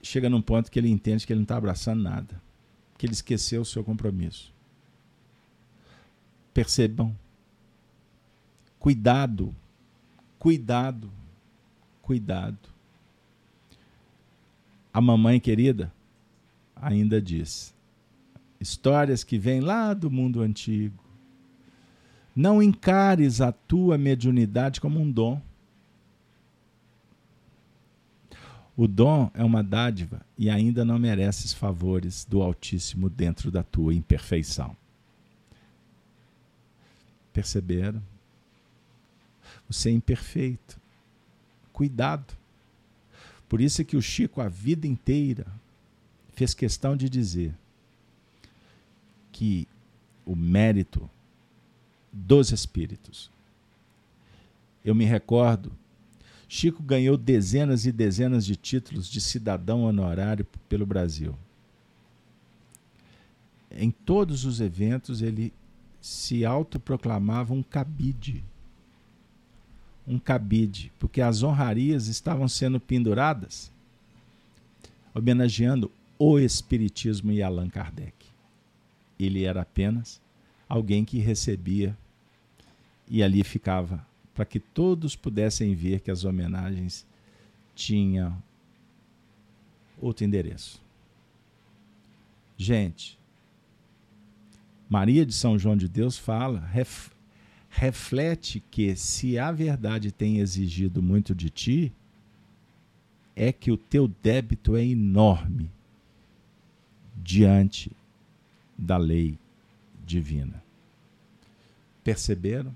chega num ponto que ele entende que ele não está abraçando nada, que ele esqueceu o seu compromisso. Percebam. Cuidado, cuidado, cuidado. A mamãe querida ainda diz: histórias que vêm lá do mundo antigo. Não encares a tua mediunidade como um dom. O dom é uma dádiva e ainda não mereces favores do Altíssimo dentro da tua imperfeição. Perceberam? Você é imperfeito. Cuidado. Por isso é que o Chico, a vida inteira, fez questão de dizer: que o mérito dos espíritos. Eu me recordo, Chico ganhou dezenas e dezenas de títulos de cidadão honorário pelo Brasil. Em todos os eventos ele se autoproclamava um cabide. Um cabide, porque as honrarias estavam sendo penduradas homenageando o Espiritismo e Allan Kardec ele era apenas alguém que recebia e ali ficava, para que todos pudessem ver que as homenagens tinham outro endereço. Gente, Maria de São João de Deus fala, ref, reflete que se a verdade tem exigido muito de ti, é que o teu débito é enorme diante da lei divina. Perceberam?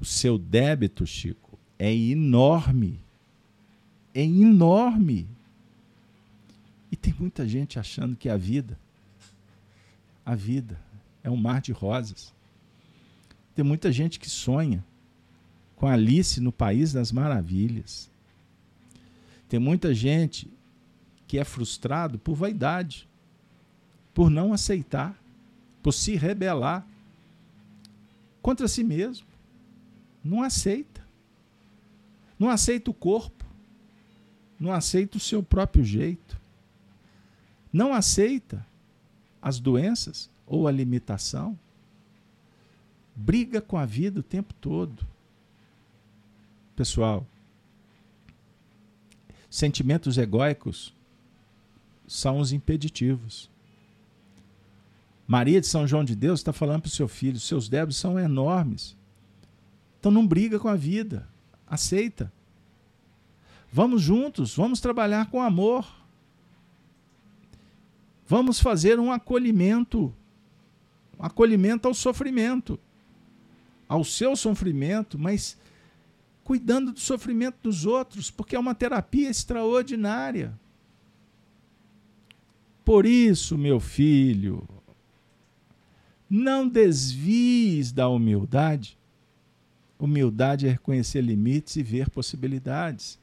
O seu débito, Chico, é enorme. É enorme. E tem muita gente achando que a vida, a vida é um mar de rosas. Tem muita gente que sonha com Alice no País das Maravilhas. Tem muita gente que é frustrado por vaidade por não aceitar, por se rebelar contra si mesmo. Não aceita. Não aceita o corpo. Não aceita o seu próprio jeito. Não aceita as doenças ou a limitação. Briga com a vida o tempo todo. Pessoal, sentimentos egóicos são os impeditivos. Maria de São João de Deus está falando para o seu filho: seus débitos são enormes. Então não briga com a vida. Aceita. Vamos juntos, vamos trabalhar com amor. Vamos fazer um acolhimento. Um acolhimento ao sofrimento. Ao seu sofrimento, mas cuidando do sofrimento dos outros, porque é uma terapia extraordinária. Por isso, meu filho, não desvies da humildade. Humildade é reconhecer limites e ver possibilidades.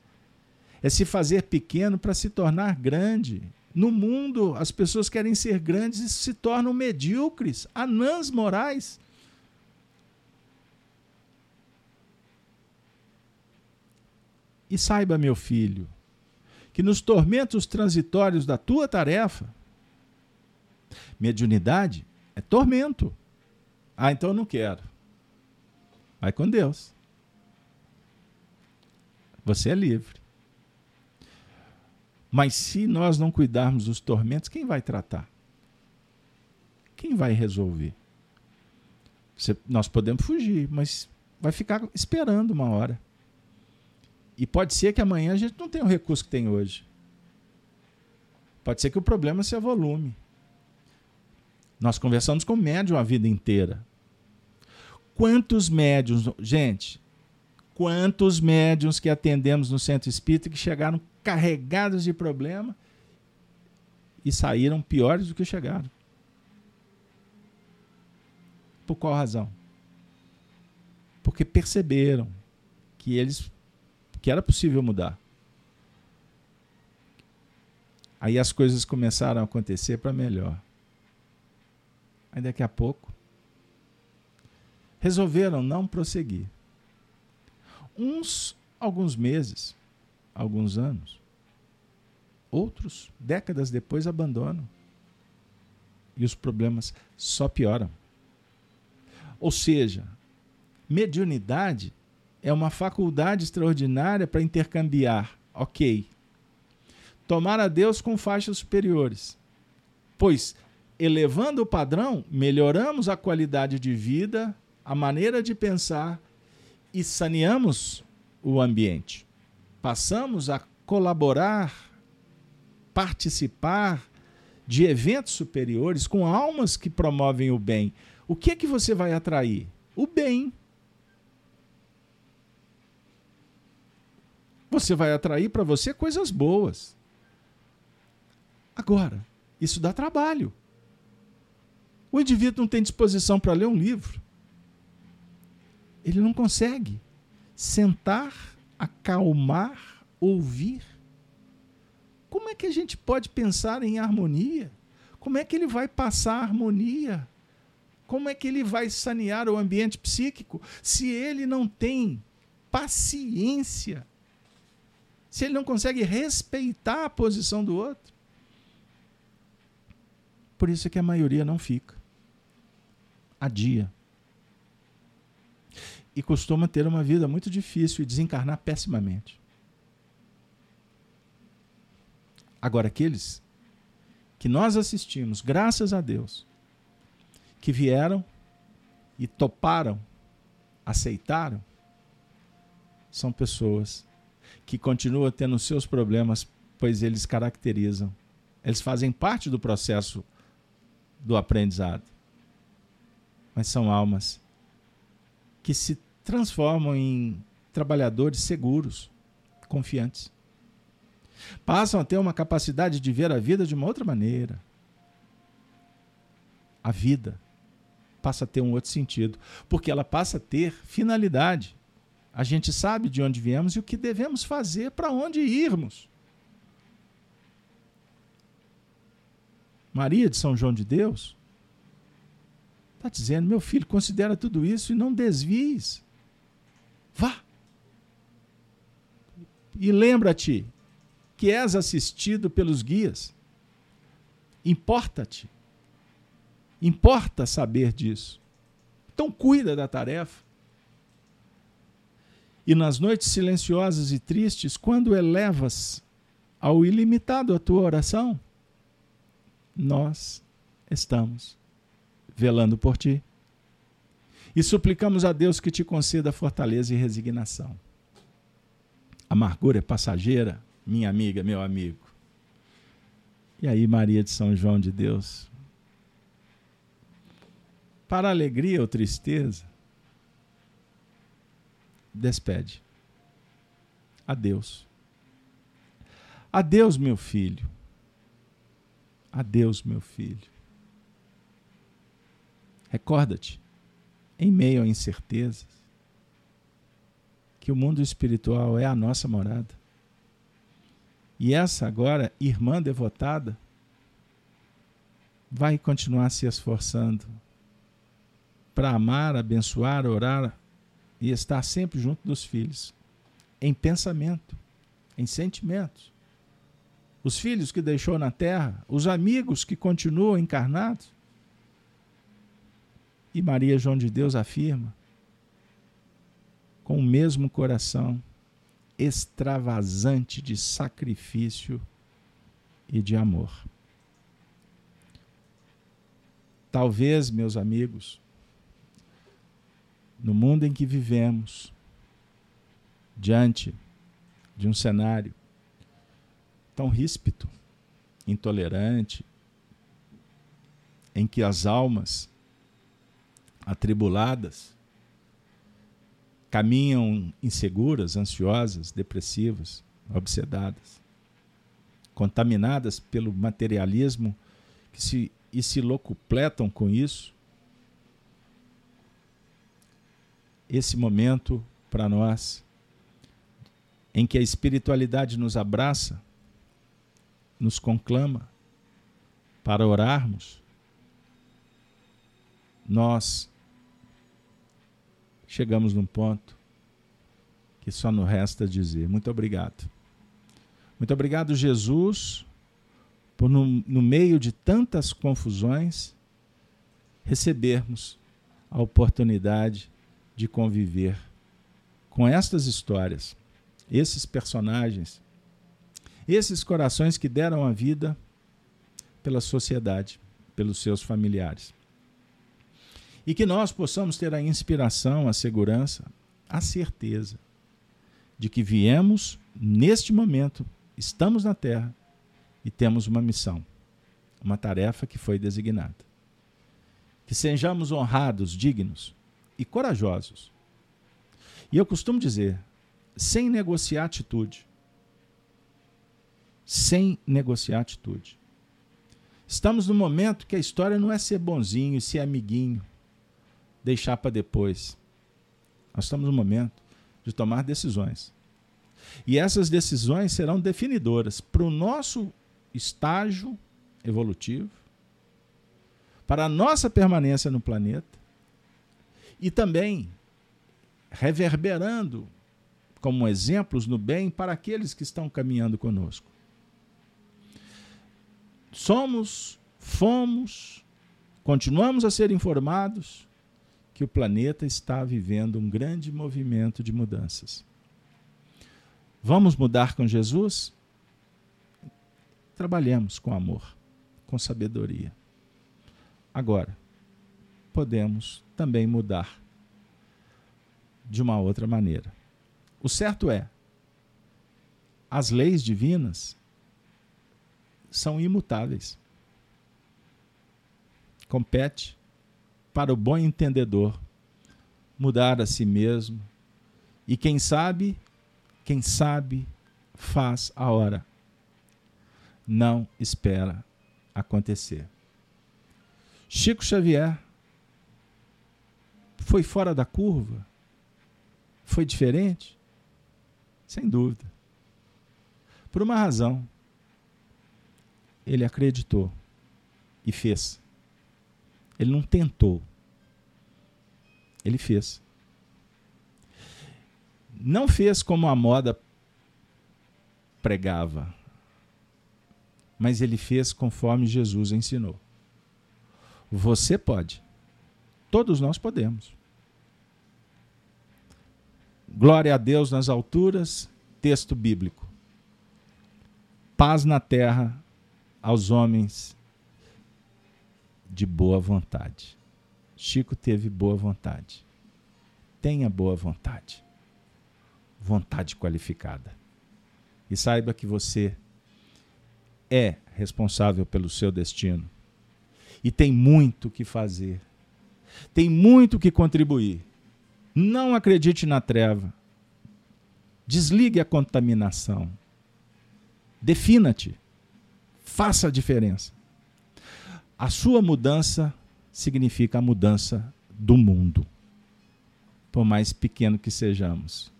É se fazer pequeno para se tornar grande. No mundo, as pessoas querem ser grandes e se tornam medíocres, anãs morais. E saiba, meu filho, que nos tormentos transitórios da tua tarefa, mediunidade é tormento. Ah, então eu não quero. Vai com Deus. Você é livre. Mas se nós não cuidarmos dos tormentos, quem vai tratar? Quem vai resolver? Você, nós podemos fugir, mas vai ficar esperando uma hora. E pode ser que amanhã a gente não tenha o recurso que tem hoje. Pode ser que o problema seja volume. Nós conversamos com médium a vida inteira. Quantos médiums, gente, quantos médiums que atendemos no centro espírita que chegaram carregados de problema e saíram piores do que chegaram? Por qual razão? Porque perceberam que eles que era possível mudar. Aí as coisas começaram a acontecer para melhor. Aí daqui a pouco resolveram não prosseguir. Uns alguns meses, alguns anos. Outros décadas depois abandonam. E os problemas só pioram. Ou seja, mediunidade é uma faculdade extraordinária para intercambiar, ok. Tomar a Deus com faixas superiores. Pois, elevando o padrão, melhoramos a qualidade de vida, a maneira de pensar e saneamos o ambiente. Passamos a colaborar, participar de eventos superiores com almas que promovem o bem. O que é que você vai atrair? O bem. você vai atrair para você coisas boas. Agora, isso dá trabalho. O indivíduo não tem disposição para ler um livro. Ele não consegue sentar, acalmar, ouvir. Como é que a gente pode pensar em harmonia? Como é que ele vai passar harmonia? Como é que ele vai sanear o ambiente psíquico se ele não tem paciência se ele não consegue respeitar a posição do outro. Por isso é que a maioria não fica. Adia. E costuma ter uma vida muito difícil e desencarnar pessimamente. Agora, aqueles que nós assistimos, graças a Deus, que vieram e toparam, aceitaram, são pessoas que continua tendo seus problemas, pois eles caracterizam, eles fazem parte do processo do aprendizado. Mas são almas que se transformam em trabalhadores seguros, confiantes. Passam a ter uma capacidade de ver a vida de uma outra maneira. A vida passa a ter um outro sentido, porque ela passa a ter finalidade. A gente sabe de onde viemos e o que devemos fazer para onde irmos. Maria de São João de Deus está dizendo: meu filho, considera tudo isso e não desvies. Vá. E lembra-te que és assistido pelos guias. Importa-te. Importa saber disso. Então cuida da tarefa. E nas noites silenciosas e tristes, quando elevas ao ilimitado a tua oração, nós estamos velando por ti. E suplicamos a Deus que te conceda fortaleza e resignação. Amargura é passageira, minha amiga, meu amigo. E aí, Maria de São João de Deus, para alegria ou tristeza, despede. Adeus. Adeus, meu filho. Adeus, meu filho. Recorda-te, em meio a incertezas, que o mundo espiritual é a nossa morada. E essa agora, irmã devotada, vai continuar se esforçando para amar, abençoar, orar e estar sempre junto dos filhos, em pensamento, em sentimentos. Os filhos que deixou na terra, os amigos que continuam encarnados. E Maria João de Deus afirma, com o mesmo coração extravasante de sacrifício e de amor. Talvez, meus amigos, no mundo em que vivemos, diante de um cenário tão ríspido, intolerante, em que as almas atribuladas caminham inseguras, ansiosas, depressivas, obsedadas, contaminadas pelo materialismo que se, e se locupletam com isso. Esse momento para nós, em que a espiritualidade nos abraça, nos conclama para orarmos, nós chegamos num ponto que só nos resta dizer muito obrigado. Muito obrigado, Jesus, por no, no meio de tantas confusões recebermos a oportunidade de conviver com estas histórias, esses personagens, esses corações que deram a vida pela sociedade, pelos seus familiares. E que nós possamos ter a inspiração, a segurança, a certeza de que viemos neste momento, estamos na Terra e temos uma missão, uma tarefa que foi designada. Que sejamos honrados, dignos e corajosos. E eu costumo dizer, sem negociar atitude. Sem negociar atitude. Estamos no momento que a história não é ser bonzinho ser amiguinho deixar para depois. Nós estamos no momento de tomar decisões. E essas decisões serão definidoras para o nosso estágio evolutivo, para a nossa permanência no planeta e também reverberando como exemplos no bem para aqueles que estão caminhando conosco. Somos, fomos, continuamos a ser informados que o planeta está vivendo um grande movimento de mudanças. Vamos mudar com Jesus? Trabalhemos com amor, com sabedoria. Agora, podemos também mudar de uma outra maneira. O certo é, as leis divinas são imutáveis. Compete para o bom entendedor mudar a si mesmo e quem sabe, quem sabe faz a hora. Não espera acontecer. Chico Xavier foi fora da curva? Foi diferente? Sem dúvida. Por uma razão. Ele acreditou e fez. Ele não tentou. Ele fez. Não fez como a moda pregava, mas ele fez conforme Jesus ensinou. Você pode. Todos nós podemos. Glória a Deus nas alturas, texto bíblico. Paz na terra aos homens de boa vontade. Chico teve boa vontade. Tenha boa vontade. Vontade qualificada. E saiba que você é responsável pelo seu destino. E tem muito que fazer. Tem muito que contribuir. Não acredite na treva. Desligue a contaminação. Defina-te. Faça a diferença. A sua mudança significa a mudança do mundo, por mais pequeno que sejamos.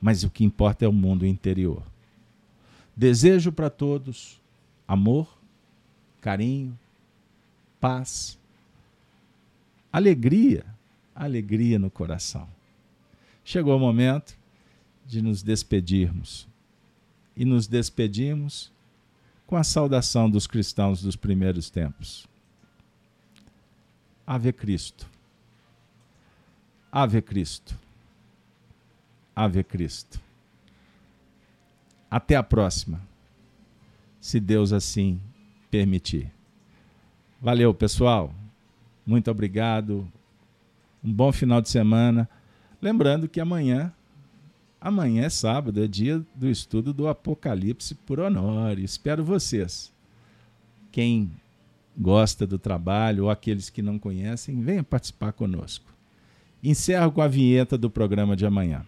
Mas o que importa é o mundo interior. Desejo para todos amor, carinho, paz, alegria, alegria no coração. Chegou o momento de nos despedirmos. E nos despedimos com a saudação dos cristãos dos primeiros tempos. Ave Cristo. Ave Cristo. Ave Cristo. Até a próxima, se Deus assim permitir. Valeu, pessoal. Muito obrigado. Um bom final de semana. Lembrando que amanhã, amanhã é sábado, é dia do estudo do Apocalipse por Honório. Espero vocês. Quem gosta do trabalho ou aqueles que não conhecem, venham participar conosco. Encerro com a vinheta do programa de amanhã.